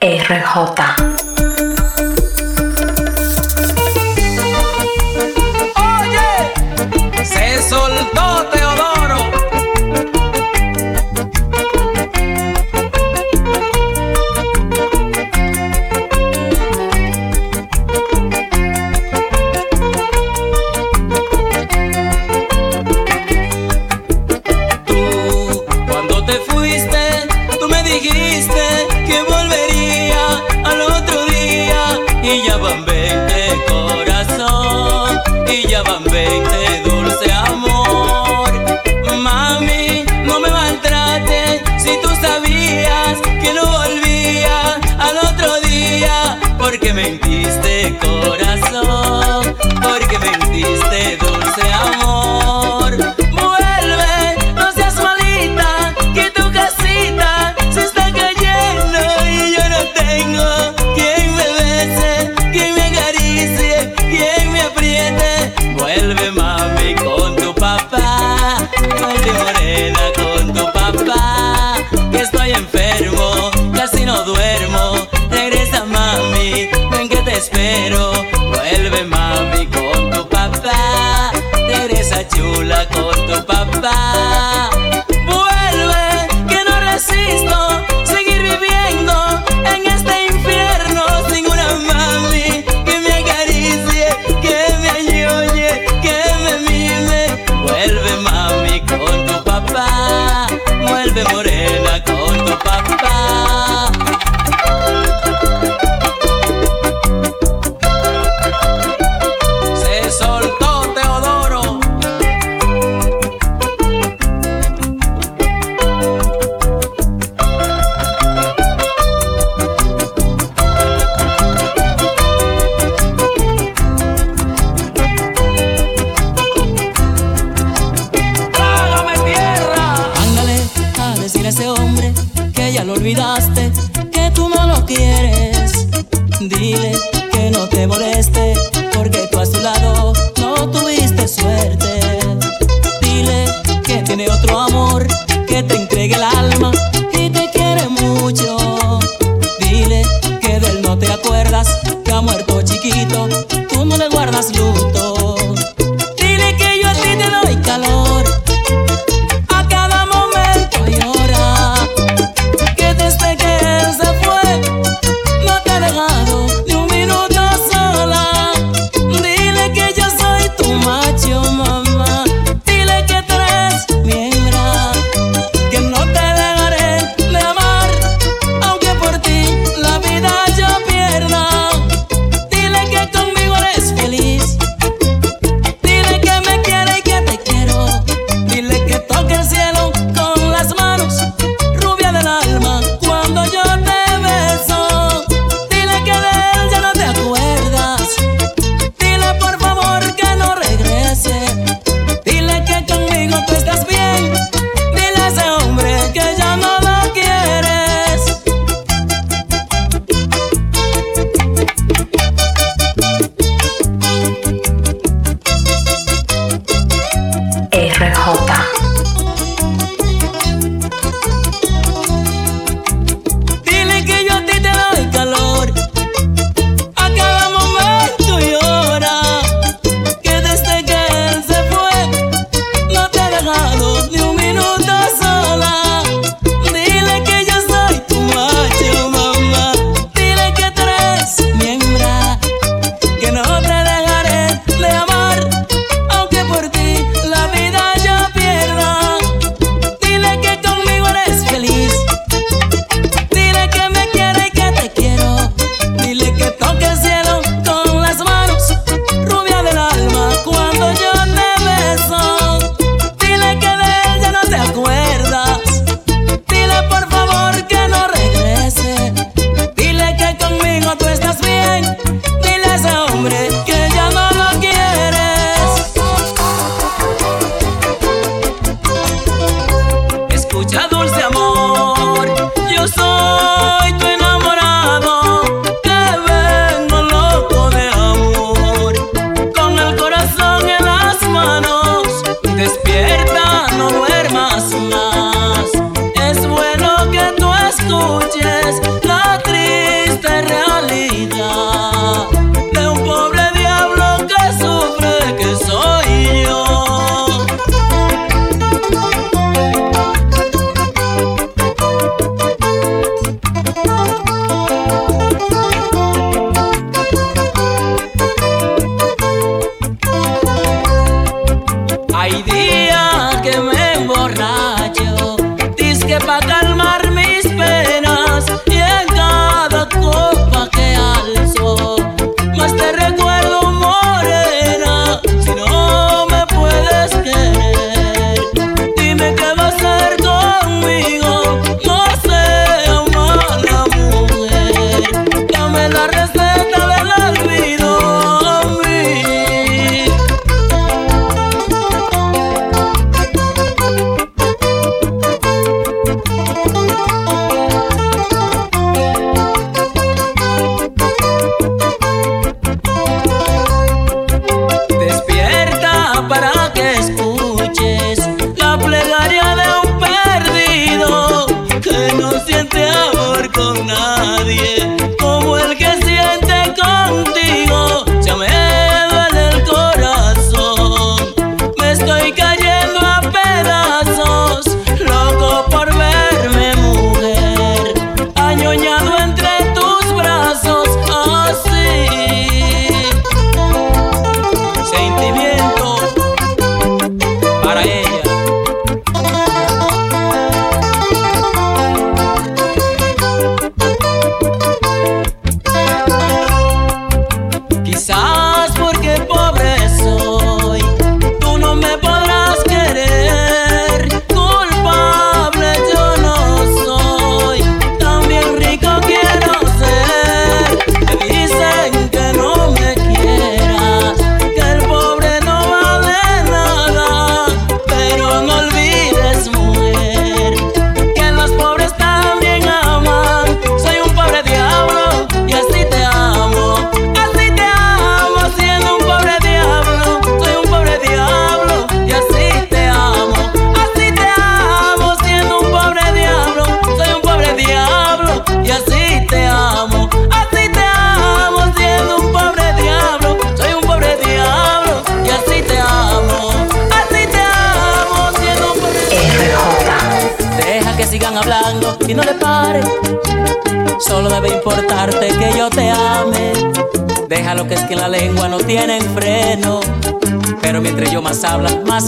RJ. que mentiste, corazón. espero. Vuelve mami con tu papá, regresa chula con tu papá. Dile que no te moleste, porque tú a su lado no tuviste suerte. Dile que tiene otro amor, que te entregue el alma y te quiere mucho. Dile que de él no te acuerdas, que ha muerto chiquito, tú no le guardas luto.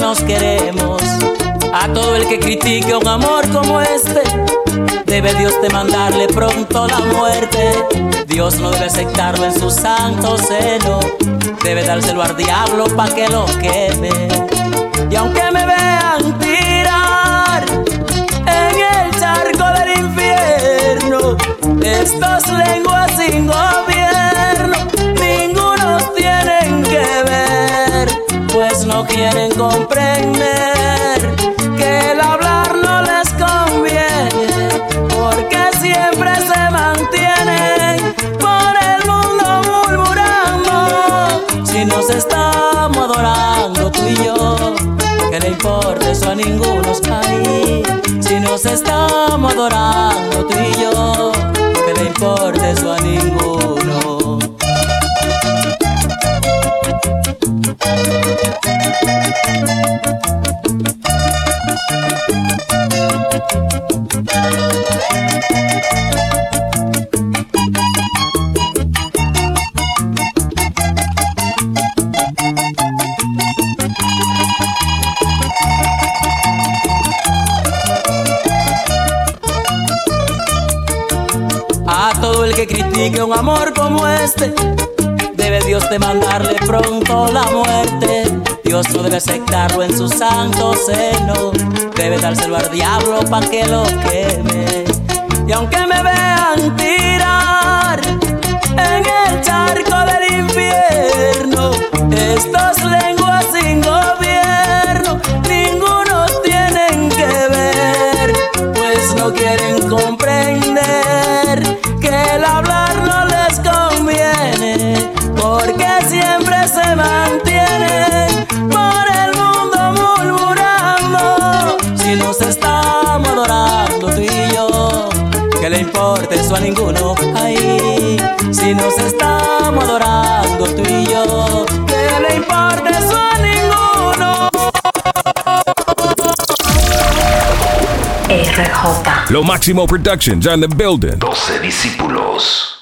Nos queremos. A todo el que critique un amor como este, debe Dios de mandarle pronto la muerte. Dios no debe aceptarlo en su santo seno, debe dárselo al diablo pa' que lo queme. Y aunque me vean tirar estos lenguas sin gobierno, ninguno tienen que ver, pues no quieren comprender que el hablar no les conviene, porque siempre se mantienen por el mundo murmurando. Si nos estamos adorando tú y yo, que le importa eso a ninguno ahí. Si nos estamos adorando tú y yo, que le importa eso a ninguno. Un amor como este, debe Dios de mandarle pronto la muerte. Dios no debe aceptarlo en su santo seno, debe dárselo al diablo pa' que lo queme. Y aunque me vean tirar en el charco del infierno, estos lenguas que le importa eso a ninguno. Ay, si nos estamos adorando tú y yo, que le importa eso a ninguno. RJ. Lo Máximo Productions on the building. 12 discípulos.